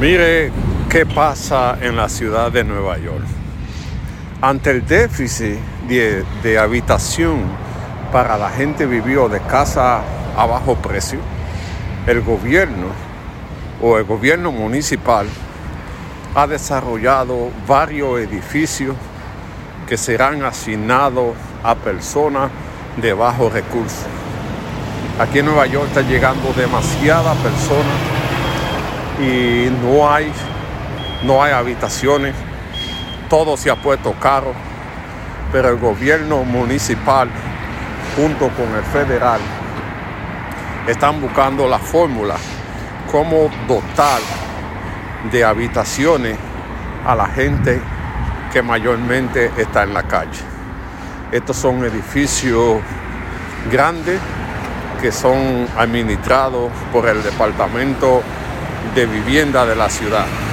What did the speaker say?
Mire qué pasa en la ciudad de Nueva York. Ante el déficit de, habitación para la gente vivió de casa a bajo precio, el gobierno o el gobierno municipal ha desarrollado varios edificios que serán asignados a personas de bajos recursos. Aquí en Nueva York está llegando demasiadas personas y no hay, no hay habitaciones, todo se ha puesto caro, pero el gobierno municipal junto con el federal están buscando la fórmula cómo dotar de habitaciones a la gente que mayormente está en la calle. Estos son edificios grandes que son administrados por el Departamento de Vivienda de la ciudad.